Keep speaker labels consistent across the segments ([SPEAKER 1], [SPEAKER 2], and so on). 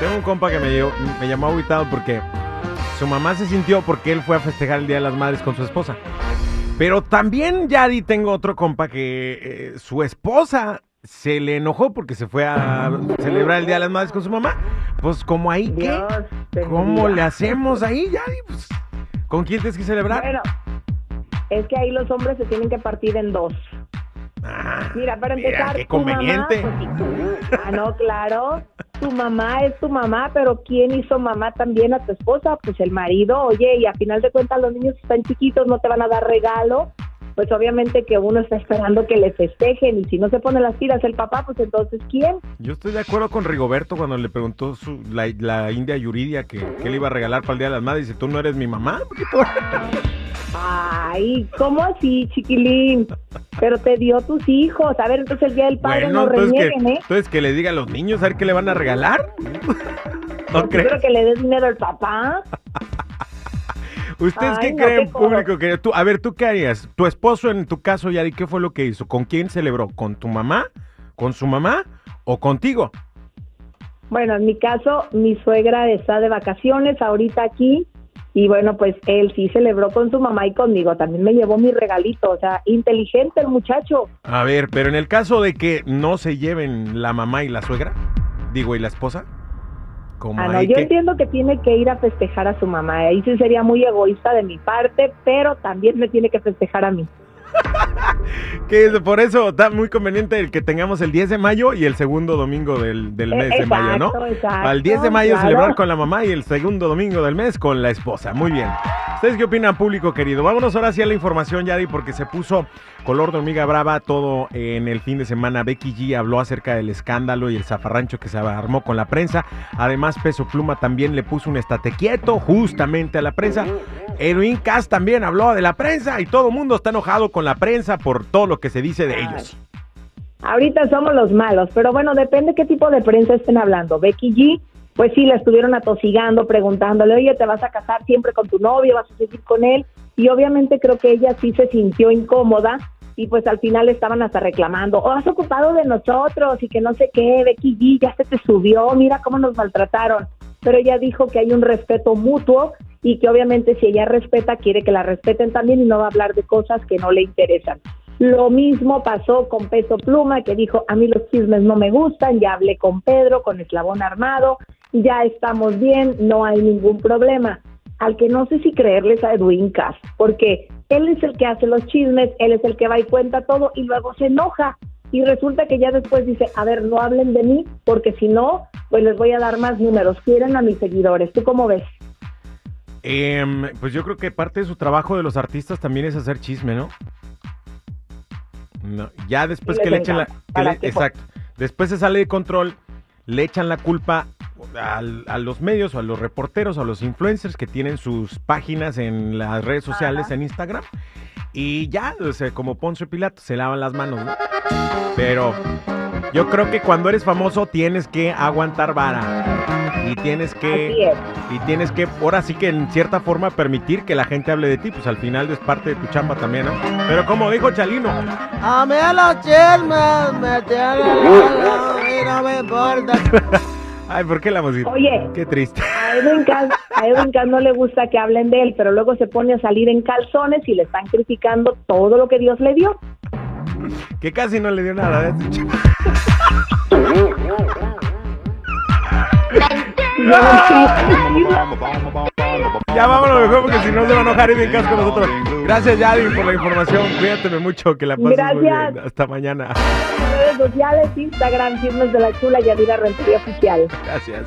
[SPEAKER 1] Tengo un compa que me, dio- me llamó aguitado porque su mamá se sintió porque él fue a festejar el Día de las Madres con su esposa. Pero también, Yadi, tengo otro compa que eh, su esposa se le enojó porque se fue a celebrar el Día de las Madres con su mamá. Pues, como ahí, ¿qué?
[SPEAKER 2] Dios
[SPEAKER 1] ¿Cómo le hacemos ahí, Yadi? Pues, ¿Con quién tienes que celebrar?
[SPEAKER 2] Bueno, es que ahí los hombres se tienen que partir en dos.
[SPEAKER 1] Ah,
[SPEAKER 2] Mira, para
[SPEAKER 1] mira,
[SPEAKER 2] empezar,
[SPEAKER 1] qué
[SPEAKER 2] tu mamá,
[SPEAKER 1] conveniente.
[SPEAKER 2] pues, ah, no, claro. Tu mamá es tu mamá, pero ¿quién hizo mamá también a tu esposa? Pues el marido, oye, y a final de cuentas los niños están chiquitos, no te van a dar regalo. Pues obviamente que uno está esperando que le festejen y si no se pone las tiras el papá, pues entonces ¿quién?
[SPEAKER 1] Yo estoy de acuerdo con Rigoberto cuando le preguntó su, la, la india Yuridia que, que le iba a regalar para el Día de las Madres. Dice, ¿tú no eres mi mamá?
[SPEAKER 2] Ay, ¿cómo así, chiquilín? Pero te dio tus hijos. A ver, entonces el día del padre
[SPEAKER 1] Bueno,
[SPEAKER 2] no
[SPEAKER 1] entonces que,
[SPEAKER 2] renieguen, ¿eh?
[SPEAKER 1] entonces que le diga a los niños a ver qué le van a regalar. ¿No
[SPEAKER 2] creo que le des dinero al papá.
[SPEAKER 1] ¿Ustedes
[SPEAKER 2] Ay,
[SPEAKER 1] qué
[SPEAKER 2] no,
[SPEAKER 1] creen, público? Que tú, a ver, ¿tú qué harías? Tu esposo, en tu caso, Yari, ¿qué fue lo que hizo? ¿Con quién celebró? ¿Con tu mamá? ¿Con su mamá? ¿O contigo?
[SPEAKER 2] Bueno, en mi caso, mi suegra está de vacaciones ahorita aquí. Y bueno, pues él sí celebró con su mamá y conmigo. También me llevó mi regalito. O sea, inteligente el muchacho.
[SPEAKER 1] A ver, pero en el caso de que no se lleven la mamá y la suegra, digo, y la esposa, como
[SPEAKER 2] Ah, no, yo
[SPEAKER 1] que...
[SPEAKER 2] entiendo que tiene que ir a festejar a su mamá. Ahí sí sería muy egoísta de mi parte, pero también me tiene que festejar a mí.
[SPEAKER 1] Que es- por eso está muy conveniente el que tengamos el 10 de mayo y el segundo domingo del, del
[SPEAKER 2] Eh,
[SPEAKER 1] mes de mayo, ¿no?
[SPEAKER 2] exacto,
[SPEAKER 1] Al 10 de mayo
[SPEAKER 2] claro.
[SPEAKER 1] celebrar con la mamá y el segundo domingo del mes con la esposa. Muy bien. ¿Ustedes qué opinan, público querido? Vámonos ahora sí a la información, Yadi, porque se puso color de hormiga brava todo en el fin de semana. Becky G habló acerca del escándalo y el zafarrancho que se armó con la prensa. Además, Peso Pluma también le puso un estate quieto justamente a la prensa. Edwin Cass también habló de la prensa y todo el mundo está enojado con la prensa por todo lo que se dice de ellos.
[SPEAKER 2] Ahorita somos los malos, pero bueno, depende qué tipo de prensa estén hablando. Becky G, pues sí, la estuvieron atosigando, preguntándole, oye, ¿te vas a casar siempre con tu novio? ¿Vas a seguir con él? Y obviamente creo que ella sí se sintió incómoda y pues al final estaban hasta reclamando, oh, has ocupado de nosotros y que no sé qué, Becky G, ya se te subió, mira cómo nos maltrataron. Pero ella dijo que hay un respeto mutuo y que obviamente si ella respeta, quiere que la respeten también y no va a hablar de cosas que no le interesan. Lo mismo pasó con Peso Pluma, que dijo, a mí los chismes no me gustan, ya hablé con Pedro, con Eslabón Armado, ya estamos bien, no hay ningún problema. Al que no sé si creerles a Edwin Cass, porque él es el que hace los chismes, él es el que va y cuenta todo y luego se enoja. Y resulta que ya después dice, a ver, no hablen de mí, porque si no, pues les voy a dar más números. Quieren a mis seguidores. ¿Tú cómo ves?
[SPEAKER 1] Em, pues yo creo que parte de su trabajo de los artistas también es hacer chisme, ¿no? No, ya después que le echen la... exacto. Después se sale de control, le echan la culpa al- a, los medios, a los reporteros, a los influencers que tienen sus páginas en las redes sociales, en Instagram. Y ya, o sea, como Poncio Pilato, se lavan las manos, ¿no? Pero yo creo que cuando eres famoso tienes que aguantar vara. Y tienes que... Y tienes que, ahora sí que en cierta forma permitir que la gente hable de ti, pues al final es parte de tu chamba también, ¿no? Pero como dijo Chalino,
[SPEAKER 3] A mí a los chismes me tienen y no me importa.
[SPEAKER 1] ay, ¿por qué la música?
[SPEAKER 2] Oye.
[SPEAKER 1] Qué triste.
[SPEAKER 2] A Edwin, Cass, a Edwin Cass no le gusta que hablen de él, pero luego se pone a salir en calzones y le están criticando todo lo que Dios le dio.
[SPEAKER 1] Que casi no le dio nada. ¿eh? Ya vámonos mejor porque si no se va a enojar y bien casco con nosotros. Gracias, Yadi, por la información. Cuídateme mucho, que la pases muy
[SPEAKER 2] Gracias.
[SPEAKER 1] bien. Hasta mañana.
[SPEAKER 2] redes sociales, Instagram, Firmes de la Chula, Yadira Rentería Oficial.
[SPEAKER 1] Gracias.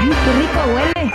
[SPEAKER 4] Ay, qué rico huele.